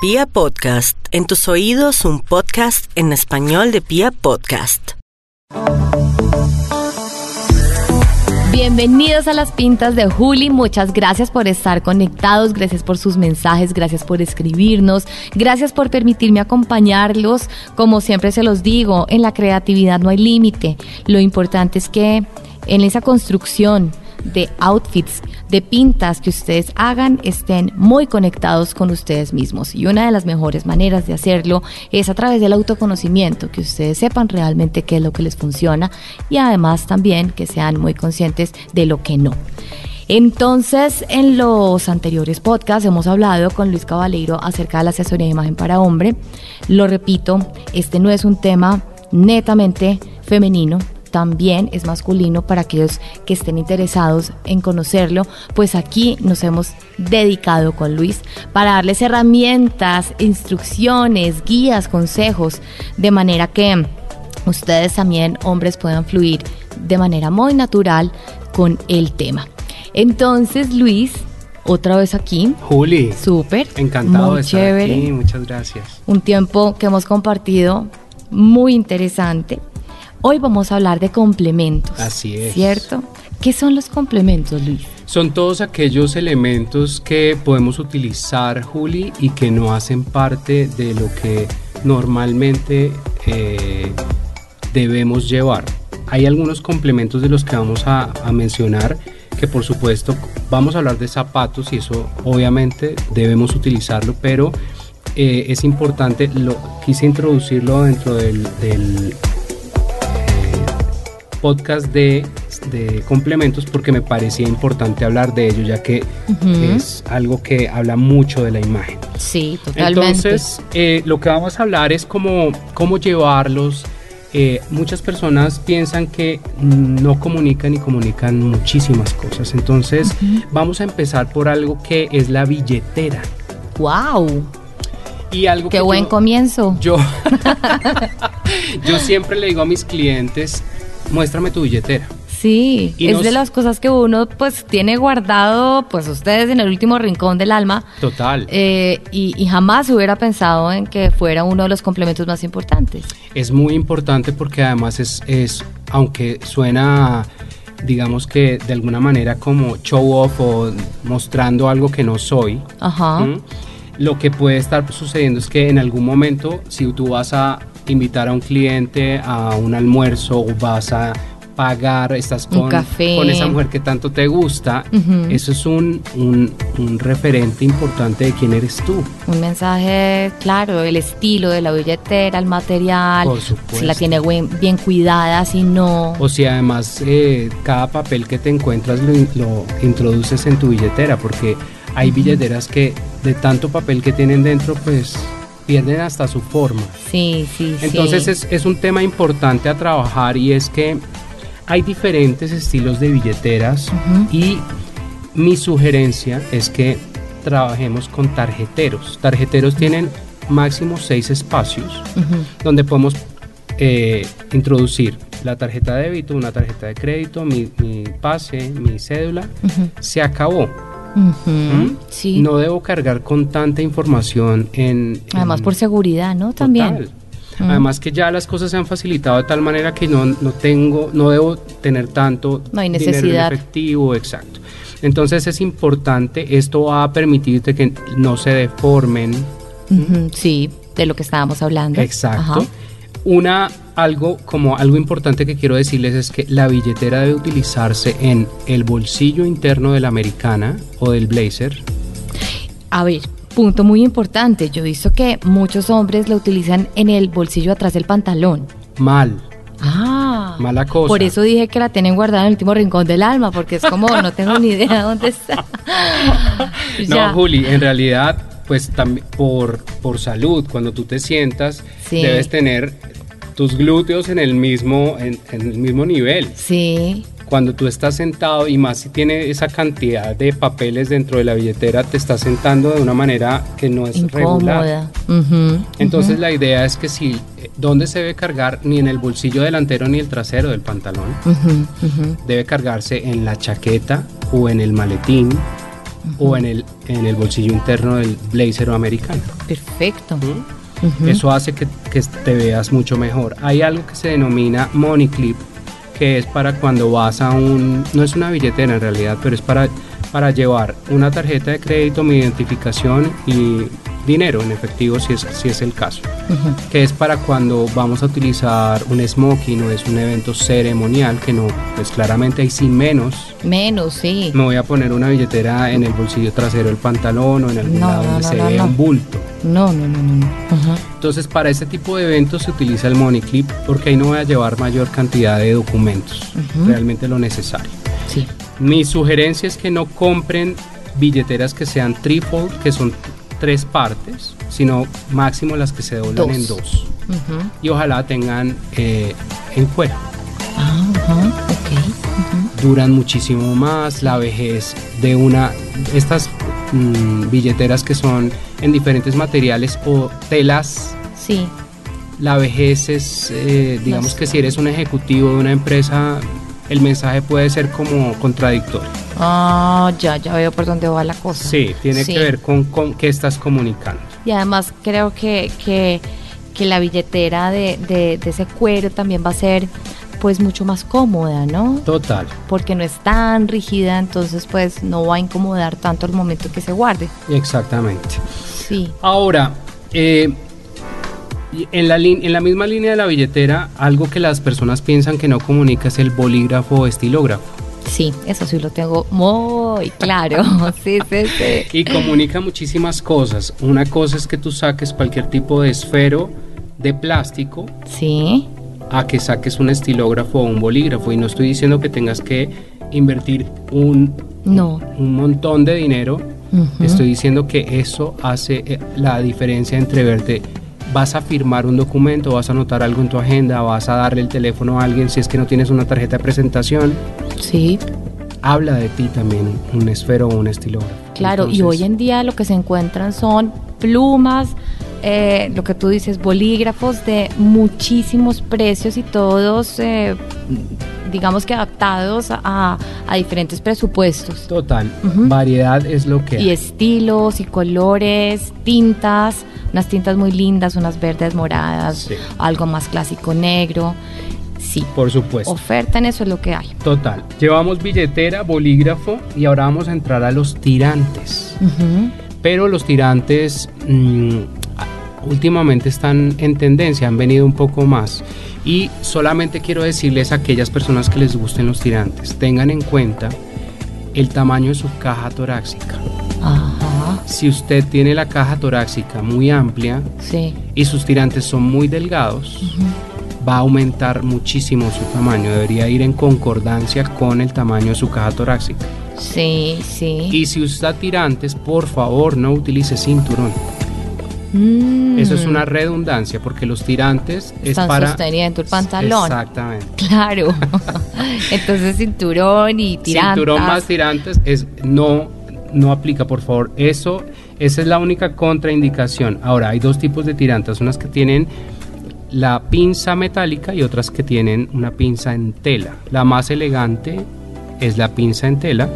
Pia Podcast, en tus oídos un podcast en español de Pia Podcast. Bienvenidos a las pintas de Juli, muchas gracias por estar conectados, gracias por sus mensajes, gracias por escribirnos, gracias por permitirme acompañarlos. Como siempre se los digo, en la creatividad no hay límite, lo importante es que en esa construcción de outfits, de pintas que ustedes hagan, estén muy conectados con ustedes mismos. Y una de las mejores maneras de hacerlo es a través del autoconocimiento, que ustedes sepan realmente qué es lo que les funciona y además también que sean muy conscientes de lo que no. Entonces, en los anteriores podcasts hemos hablado con Luis Cabaleiro acerca de la asesoría de imagen para hombre. Lo repito, este no es un tema netamente femenino, también es masculino para aquellos que estén interesados en conocerlo, pues aquí nos hemos dedicado con Luis para darles herramientas, instrucciones, guías, consejos, de manera que ustedes también, hombres, puedan fluir de manera muy natural con el tema. Entonces, Luis, otra vez aquí. Juli. Súper. Encantado de estar aquí. Muchas gracias. Un tiempo que hemos compartido muy interesante. Hoy vamos a hablar de complementos. Así es. ¿Cierto? ¿Qué son los complementos, Luis? Son todos aquellos elementos que podemos utilizar, Juli, y que no hacen parte de lo que normalmente eh, debemos llevar. Hay algunos complementos de los que vamos a, mencionar que por supuesto vamos a hablar de zapatos y eso obviamente debemos utilizarlo, pero eh, es importante, lo, quise introducirlo dentro del podcast de, complementos porque me parecía importante hablar de ello, ya que es algo que habla mucho de la imagen. Sí, totalmente. Entonces, eh, lo que vamos a hablar es cómo, cómo llevarlos. Eh, muchas personas piensan que no comunican y comunican muchísimas cosas. Entonces, vamos a empezar por algo que es la billetera. ¡Wow! Y algo Qué buen comienzo. Yo, yo siempre le digo a mis clientes, muéstrame tu billetera. Sí, es de las cosas que uno pues tiene guardado, pues ustedes en el último rincón del alma. Total. Eh, y, jamás hubiera pensado en que fuera uno de los complementos más importantes. Es muy importante porque además es, es aunque suena digamos que de alguna manera como show off o mostrando algo que no soy. Ajá. Lo que puede estar sucediendo es que en algún momento, si tú vas a invitar a un cliente a un almuerzo o vas a pagar, estás con, con esa mujer que tanto te gusta, eso es un, un, referente importante de quién eres tú. Un mensaje claro, el estilo de la billetera, el material, Por si la tiene bien, cuidada, si no. O si además eh, cada papel que te encuentras lo, lo, introduces en tu billetera, porque hay billeteras que de tanto papel que tienen dentro, pues pierden hasta su forma. Sí, sí, Entonces Es, es un tema importante a trabajar y es que hay diferentes estilos de billeteras y mi sugerencia es que trabajemos con tarjeteros. Tarjeteros tienen máximo seis espacios donde podemos eh, introducir la tarjeta de débito, una tarjeta de crédito, mi, pase, mi cédula. Se acabó. ¿Mm? No debo cargar con tanta información en... Además por seguridad, ¿no? También. Además que ya las cosas se han facilitado de tal manera que no, no tengo, no debo tener tanto no hay necesidad. efectivo, exacto. Entonces es importante, esto va a permitirte que no se deformen. Sí, de lo que estábamos hablando. Exacto. Una algo como algo importante que quiero decirles es que la billetera debe utilizarse en el bolsillo interno de la americana o del blazer. A ver, punto muy importante. Yo he visto que muchos hombres la utilizan en el bolsillo atrás del pantalón. Mal. Ah, mala cosa. Por eso dije que la tienen guardada en el último rincón del alma, porque es como no tengo ni idea dónde está. no, Juli, en realidad, pues también por, por salud, cuando tú te sientas, debes tener tus glúteos en el mismo, en, el mismo nivel. Sí. Cuando tú estás sentado y más si tiene esa cantidad de papeles dentro de la billetera, te estás sentando de una manera que no es Incómoda. regular. Entonces la idea es que si, ¿dónde se debe cargar? Ni en el bolsillo delantero ni el trasero del pantalón. Debe cargarse en la chaqueta o en el maletín o en el, en el bolsillo interno del blazer o americano. Perfecto. ¿Mm? Eso hace que, que, te veas mucho mejor. Hay algo que se denomina money clip, que es para cuando vas a un, no es una billetera en realidad, pero es para, para llevar una tarjeta de crédito, mi identificación y dinero en efectivo si es, si es el caso, que es para cuando vamos a utilizar un smoking o es un evento ceremonial, que no, pues claramente hay sí menos. Menos, sí. Me voy a poner una billetera en el bolsillo trasero del pantalón o en algún lado donde se ve un bulto. No, no, no, no. Entonces para este tipo de eventos se utiliza el money clip porque ahí no voy a llevar mayor cantidad de documentos, realmente lo necesario. Sí. Mi sugerencia es que no compren billeteras que sean trifold, que son tres partes, sino máximo las que se doblan en dos. Y ojalá tengan eh, en cuero. Ah, Duran muchísimo más, la vejez de una, estas mm, billeteras que son en diferentes materiales o telas. Sí. La vejez es, eh, digamos que si eres un ejecutivo de una empresa, el mensaje puede ser como contradictorio. Ah, ya, ya veo por dónde va la cosa. Sí, tiene que ver con, con, qué estás comunicando. Y además creo que, que, que la billetera de, de, ese cuero también va a ser pues mucho más cómoda, ¿no? Total. Porque no es tan rígida, entonces pues no va a incomodar tanto el momento que se guarde. Exactamente. Sí. Ahora, eh, en la, en la misma línea de la billetera, algo que las personas piensan que no comunica es el bolígrafo o estilógrafo. Sí, eso sí lo tengo muy claro. sí, sí, sí. Y comunica muchísimas cosas. Una cosa es que tú saques cualquier tipo de esfero de plástico. Sí. A que saques un estilógrafo o un bolígrafo. Y no estoy diciendo que tengas que invertir un, no. un montón de dinero. Estoy diciendo que eso hace eh, la diferencia entre verte vas a firmar un documento, vas a anotar algo en tu agenda, vas a darle el teléfono a alguien si es que no tienes una tarjeta de presentación. Sí. Habla de ti también un esfero o un estilo. Claro, y hoy en día lo que se encuentran son plumas, eh, lo que tú dices, bolígrafos de muchísimos precios y todos, eh, digamos que adaptados a, diferentes presupuestos. Total, variedad es lo que... Y estilos y colores, tintas unas tintas muy lindas, unas verdes moradas, algo más clásico negro. Sí. Por supuesto. Oferta en eso es lo que hay. Total. Llevamos billetera, bolígrafo y ahora vamos a entrar a los tirantes. Pero los tirantes mm, últimamente están en tendencia, han venido un poco más. Y solamente quiero decirles a aquellas personas que les gusten los tirantes, tengan en cuenta el tamaño de su caja torácica. Si usted tiene la caja torácica muy amplia y sus tirantes son muy delgados, va a aumentar muchísimo su tamaño. Debería ir en concordancia con el tamaño de su caja torácica. Sí, sí. Y si usa tirantes, por favor, no utilice cinturón. Mm. Eso es una redundancia porque los tirantes Están es para sosteniendo el pantalón. Exactamente. Claro. Entonces cinturón y tirantes. Cinturón más tirantes es no no aplica, por favor. Eso, esa es la única contraindicación. Ahora, hay dos tipos de tirantas, unas que tienen la pinza metálica y otras que tienen una pinza en tela. La más elegante es la pinza en tela,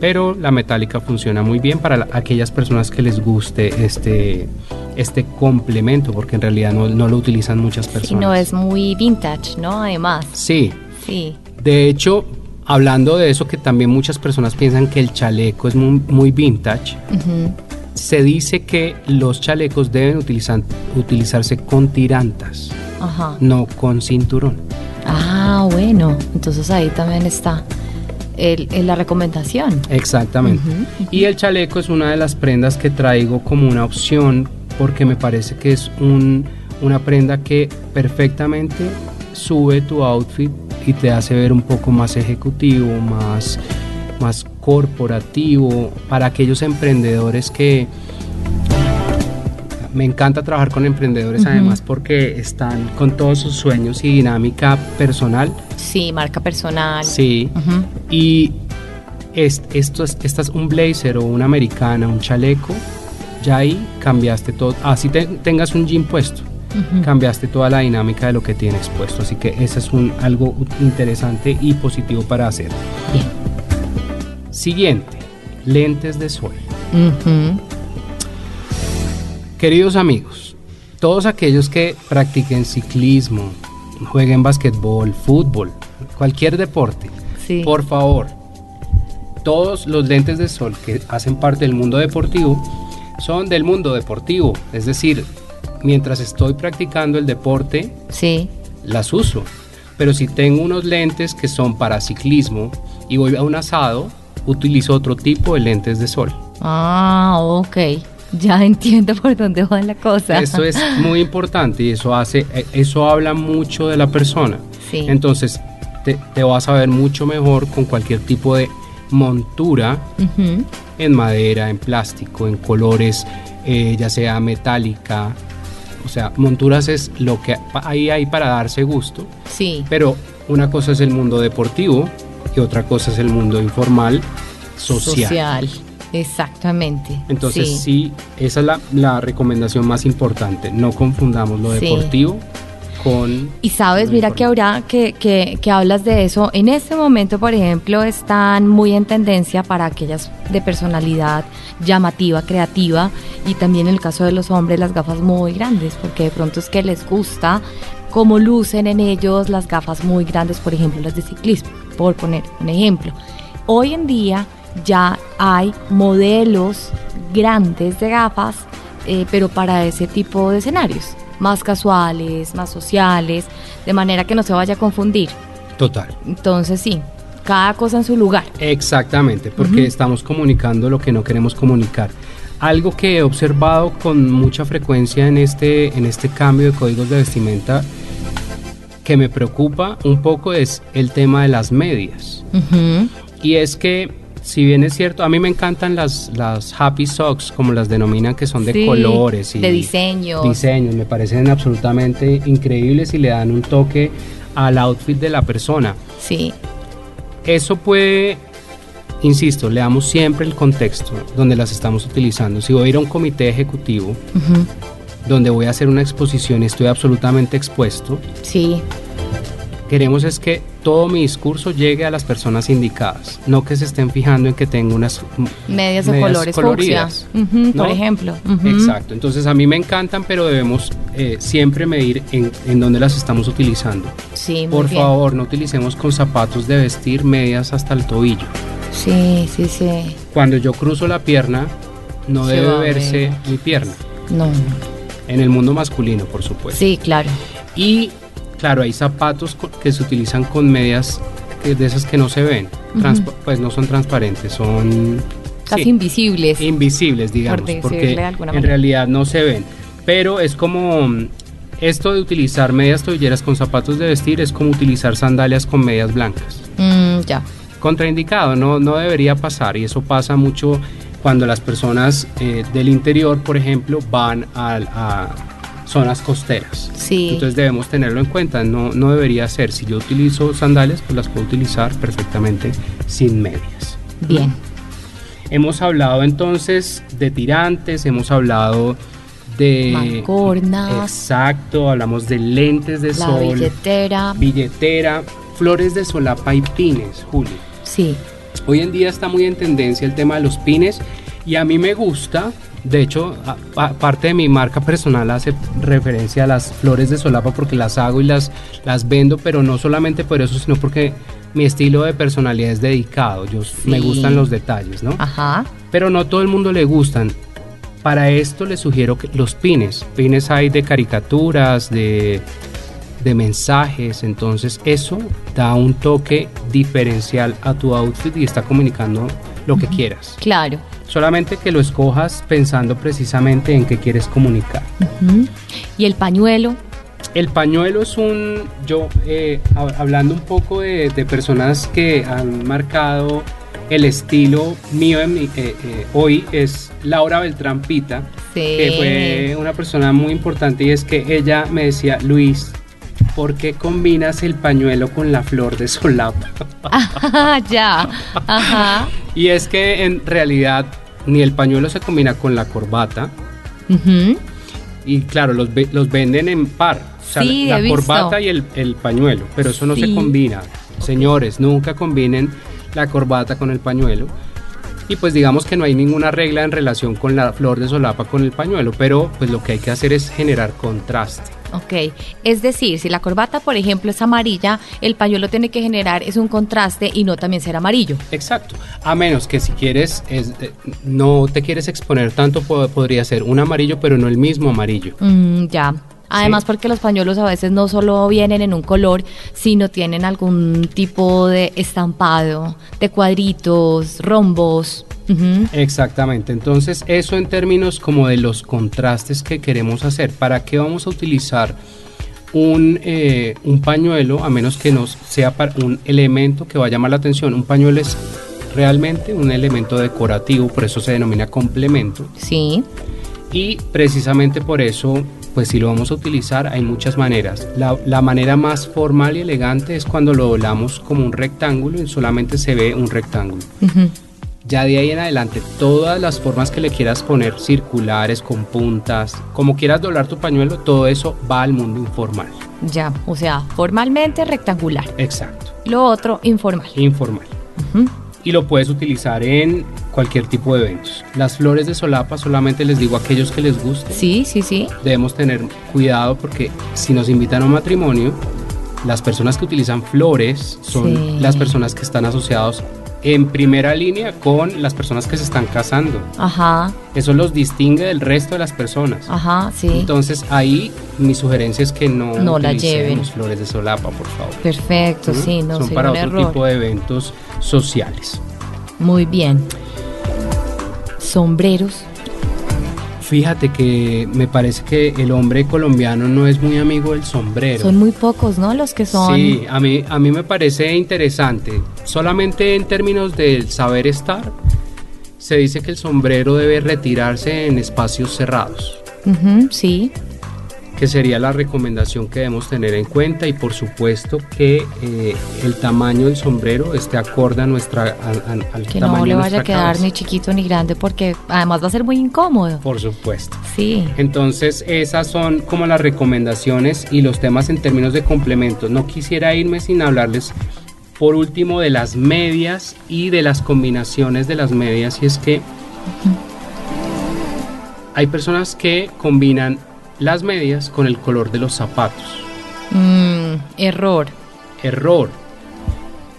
pero la metálica funciona muy bien para aquellas personas que les guste este, este complemento, porque en realidad no, lo utilizan muchas personas. Y no es muy vintage, ¿no? Además. Sí. Sí. De hecho, hablando de eso, que también muchas personas piensan que el chaleco es muy, vintage, se dice que los chalecos deben utilizarse con tirantas, no con cinturón. Ah, bueno, entonces ahí también está. la recomendación. Exactamente. Y el chaleco es una de las prendas que traigo como una opción porque me parece que es una prenda que perfectamente sube tu outfit y te hace ver un poco más ejecutivo, más, más corporativo, para aquellos emprendedores que... Me encanta trabajar con emprendedores además porque están con todos sus sueños y dinámica personal. Sí, marca personal. Sí. Y esto es, es un blazer o una americana, un chaleco, ya ahí cambiaste todo. Así tengas un jean puesto cambiaste toda la dinámica de lo que tienes puesto. Así que eso es un, algo interesante y positivo para hacer. Bien. Siguiente, lentes de sol. Queridos amigos, todos aquellos que practiquen ciclismo, jueguen basquetbol, fútbol, cualquier deporte, Sí. por favor, todos los lentes de sol que hacen parte del mundo deportivo son del mundo deportivo. Es decir, mientras estoy practicando el deporte, Sí. las uso. Pero si tengo unos lentes que son para ciclismo y voy a un asado, utilizo otro tipo de lentes de sol. Ah, ok. Ya entiendo por dónde va la cosa. Eso es muy importante y eso hace, eh, eso habla mucho de la persona. Sí. Entonces te, te vas a ver mucho mejor con cualquier tipo de montura en madera, en plástico, en colores, eh, ya sea metálica. O sea, monturas es lo que ahí hay para darse gusto. Sí. Pero una cosa es el mundo deportivo y otra cosa es el mundo informal, social. Exactamente. Entonces sí. sí, esa es la, la recomendación más importante. No confundamos lo Sí. deportivo con... Y sabes, mira que ahora que, que, que hablas de eso, en este momento, por ejemplo, están muy en tendencia para aquellas de personalidad llamativa, creativa, y también en el caso de los hombres, las gafas muy grandes, porque de pronto es que les gusta cómo lucen en ellos las gafas muy grandes, por ejemplo, las de ciclismo, por poner un ejemplo. Hoy en día ya hay modelos grandes de gafas, eh, pero para ese tipo de escenarios, más casuales, más sociales, de manera que no se vaya a confundir. Total. Entonces sí, cada cosa en su lugar. Exactamente, porque estamos comunicando lo que no queremos comunicar. Algo que he observado con mucha frecuencia en este, en este cambio de códigos de vestimenta que me preocupa un poco es el tema de las medias. Y es que, si bien es cierto, a mí me encantan las, las happy socks, como las denominan, que son de Sí, colores y de diseños. diseños. Me parecen absolutamente increíbles y le dan un toque al outfit de la persona. Sí, Eso puede, insisto, le damos siempre el contexto donde las estamos utilizando. Si voy a ir a un comité ejecutivo donde voy a hacer una exposición y estoy absolutamente expuesto, sí, queremos es que todo mi discurso llegue a las personas indicadas, no que se estén fijando en que tengo unas medias de medias colores coloridas, por ejemplo. Exacto, entonces a mí me encantan, pero debemos eh, siempre medir en, en dónde las estamos utilizando. Sí, muy Por bien. favor, no utilicemos con zapatos de vestir medias hasta el tobillo. Sí, sí, sí. Cuando yo cruzo la pierna, no debe verse ver. mi pierna. No, En el mundo masculino, por supuesto. sí, claro. Y claro, hay zapatos que se utilizan con medias de esas que no se ven. Pues no son transparentes, son Casi sí, invisibles. invisibles, digamos, porque en realidad no se ven. Pero es como mm, esto de utilizar medias tobilleras con zapatos de vestir es como utilizar sandalias con medias blancas. Mm, ya. contraindicado, no, no debería pasar y eso pasa mucho cuando las personas eh, del interior, por ejemplo, van al- a, zonas costeras. Sí. Entonces debemos tenerlo en cuenta, no, no debería ser. Si yo utilizo sandalias, pues las puedo utilizar perfectamente sin medias. Bien. Hemos hablado entonces de tirantes, hemos hablado de... Mancornas. Exacto, hablamos de lentes de La sol, billetera. billetera, flores de solapa y pines, Julio. Sí. Hoy en día está muy en tendencia el tema de los pines y a mí me gusta, de hecho, a- a- parte de mi marca personal hace referencia a las flores de solapa porque las hago y las, las vendo, pero no solamente por eso, sino porque mi estilo de personalidad es dedicado, yo me gustan los detalles, ¿no? Ajá. Pero no todo el mundo le gustan. Para esto les sugiero que los pines, pines hay de caricaturas, de, de mensajes, entonces eso da un toque diferencial a tu outfit y está comunicando lo que quieras. Claro. Solamente que lo escojas pensando precisamente en qué quieres comunicar. Y el pañuelo. El pañuelo es un, yo eh, hab- hablando un poco de, de personas que han marcado el estilo mío en mi- eh, eh, hoy es Laura Beltrán Pita, Sí. que fue una persona muy importante y es que ella me decía, Luis, ¿por qué combinas el pañuelo con la flor de solapa? Ajá, ya. Ajá. y es que en realidad ni el pañuelo se combina con la corbata Ujú. y claro, los, los venden en par. O sea, Sí, la corbata y el, el pañuelo, pero eso no se combina. Señores, nunca combinen la corbata con el pañuelo. Y pues digamos que no hay ninguna regla en relación con la flor de solapa con el pañuelo, pero pues lo que hay que hacer es generar contraste. Ok, es decir, si la corbata, por ejemplo, es amarilla, el pañuelo tiene que generar es un contraste y no también ser amarillo. Exacto, a menos que si quieres, es, eh, no te quieres exponer tanto, podría ser un amarillo, pero no el mismo amarillo. Mm, ya. Además porque los pañuelos a veces no solo vienen en un color, sino tienen algún tipo de estampado, de cuadritos, rombos. Exactamente, entonces eso en términos como de los contrastes que queremos hacer, ¿para qué vamos a utilizar un, eh, un pañuelo a menos que nos sea para un elemento que va a llamar la atención? Un pañuelo es realmente un elemento decorativo, por eso se denomina complemento. Sí. Y precisamente por eso pues si lo vamos a utilizar hay muchas maneras. La, manera más formal y elegante es cuando lo doblamos como un rectángulo y solamente se ve un rectángulo. Ya de ahí en adelante, todas las formas que le quieras poner, circulares, con puntas, como quieras doblar tu pañuelo, todo eso va al mundo informal. Ya, o sea, formalmente rectangular. Exacto. Lo otro, informal. Informal y lo puedes utilizar en cualquier tipo de eventos. Las flores de solapa solamente les digo a aquellos que les guste. Sí, sí, sí. Debemos tener cuidado porque si nos invitan a un matrimonio, las personas que utilizan flores son las personas que están asociados en primera línea con las personas que se están casando. Ajá. Eso los distingue del resto de las personas. Ajá, sí. Entonces ahí mi sugerencia es que no, no la lleven. flores de solapa, por favor. Perfecto, sí, no Son para otro tipo de eventos sociales. Muy bien. Sombreros. Fíjate que me parece que el hombre colombiano no es muy amigo del sombrero. Son muy pocos, ¿no? Los que son. Sí, a mí, a mí me parece interesante. Solamente en términos del saber estar, se dice que el sombrero debe retirarse en espacios cerrados. sí que sería la recomendación que debemos tener en cuenta y por supuesto que eh, el tamaño del sombrero esté acorde a nuestra al, que no le vaya a quedar ni chiquito ni grande porque además va a ser muy incómodo. Por supuesto. Sí. Entonces esas son como las recomendaciones y los temas en términos de complementos no quisiera irme sin hablarles por último de las medias y de las combinaciones de las medias. Y es que hay personas que combinan las medias con el color de los zapatos. Mm, error. Error.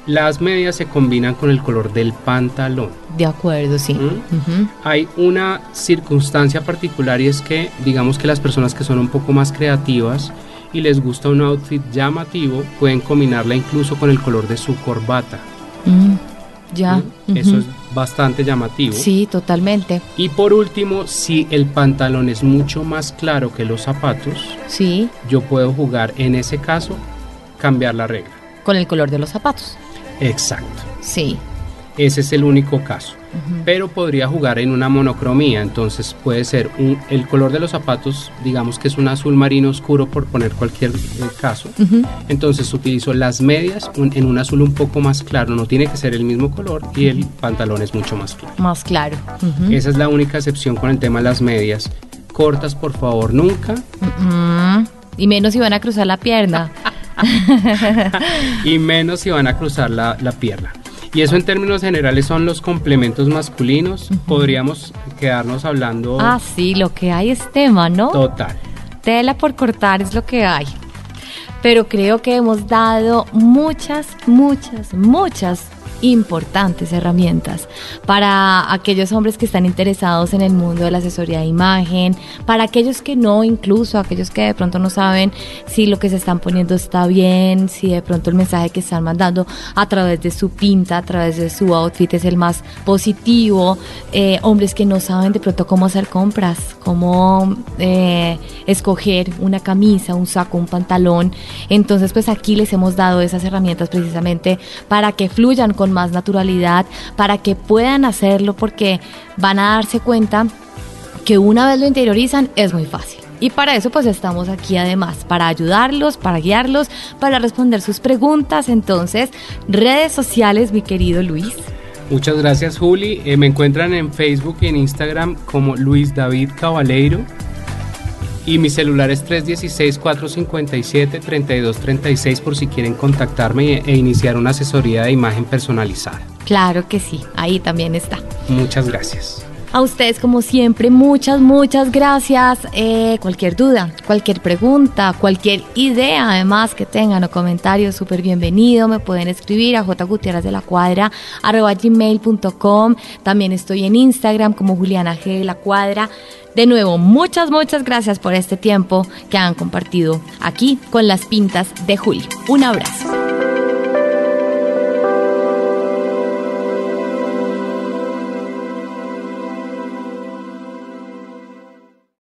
Las medias se combinan con el color del pantalón. De acuerdo, sí. ¿Mm? Hay una circunstancia particular y es que digamos que las personas que son un poco más creativas y les gusta un outfit llamativo pueden combinarla incluso con el color de su corbata. Mm. Ya. Eso es bastante llamativo. Sí, totalmente. Y por último, si el pantalón es mucho más claro que los zapatos, sí. yo puedo jugar en ese caso, cambiar la regla. Con el color de los zapatos. Exacto. Sí. Ese es el único caso. Pero podría jugar en una monocromía, entonces puede ser el color de los zapatos, digamos que es un azul marino oscuro por poner cualquier eh, caso. Entonces utilizo las medias en un azul un poco más claro, no tiene que ser el mismo color y el pantalón es mucho más claro. Más claro. Esa es la única excepción con el tema de las medias. Cortas, por favor, nunca. Y menos si van a cruzar la pierna. y menos si van a cruzar la pierna. Y eso en términos generales son los complementos masculinos. Podríamos quedarnos hablando. Ah, sí, lo que hay es tema, ¿no? Total. Tela por cortar es lo que hay. Pero creo que hemos dado muchas, muchas, muchas importantes herramientas para aquellos hombres que están interesados en el mundo de la asesoría de imagen, para aquellos que no, incluso aquellos que de pronto no saben si lo que se están poniendo está bien, si de pronto el mensaje que están mandando a través de su pinta, a través de su outfit es el más positivo, eh, hombres que no saben de pronto cómo hacer compras, cómo eh, escoger una camisa, un saco, un pantalón. Entonces pues aquí les hemos dado esas herramientas precisamente para que fluyan con más naturalidad, para que puedan hacerlo porque van a darse cuenta que una vez lo interiorizan es muy fácil. Y para eso pues estamos aquí además, para ayudarlos, para guiarlos, para responder sus preguntas. Entonces, redes sociales, mi querido Luis. Muchas gracias Juli. Eh, me encuentran en Facebook y en Instagram como Luis David Cabaleiro. Y mi celular es 316-457-3236 por si quieren contactarme e iniciar una asesoría de imagen personalizada. Claro que sí, ahí también está. Muchas gracias. A ustedes, como siempre, muchas, muchas gracias. Eh, cualquier duda, cualquier pregunta, cualquier idea, además que tengan o comentarios, súper bienvenido. Me pueden escribir a jgutierrez de la cuadra gmail.com. También estoy en Instagram como Juliana G de la cuadra. De nuevo, muchas, muchas gracias por este tiempo que han compartido aquí con las pintas de Juli. Un abrazo.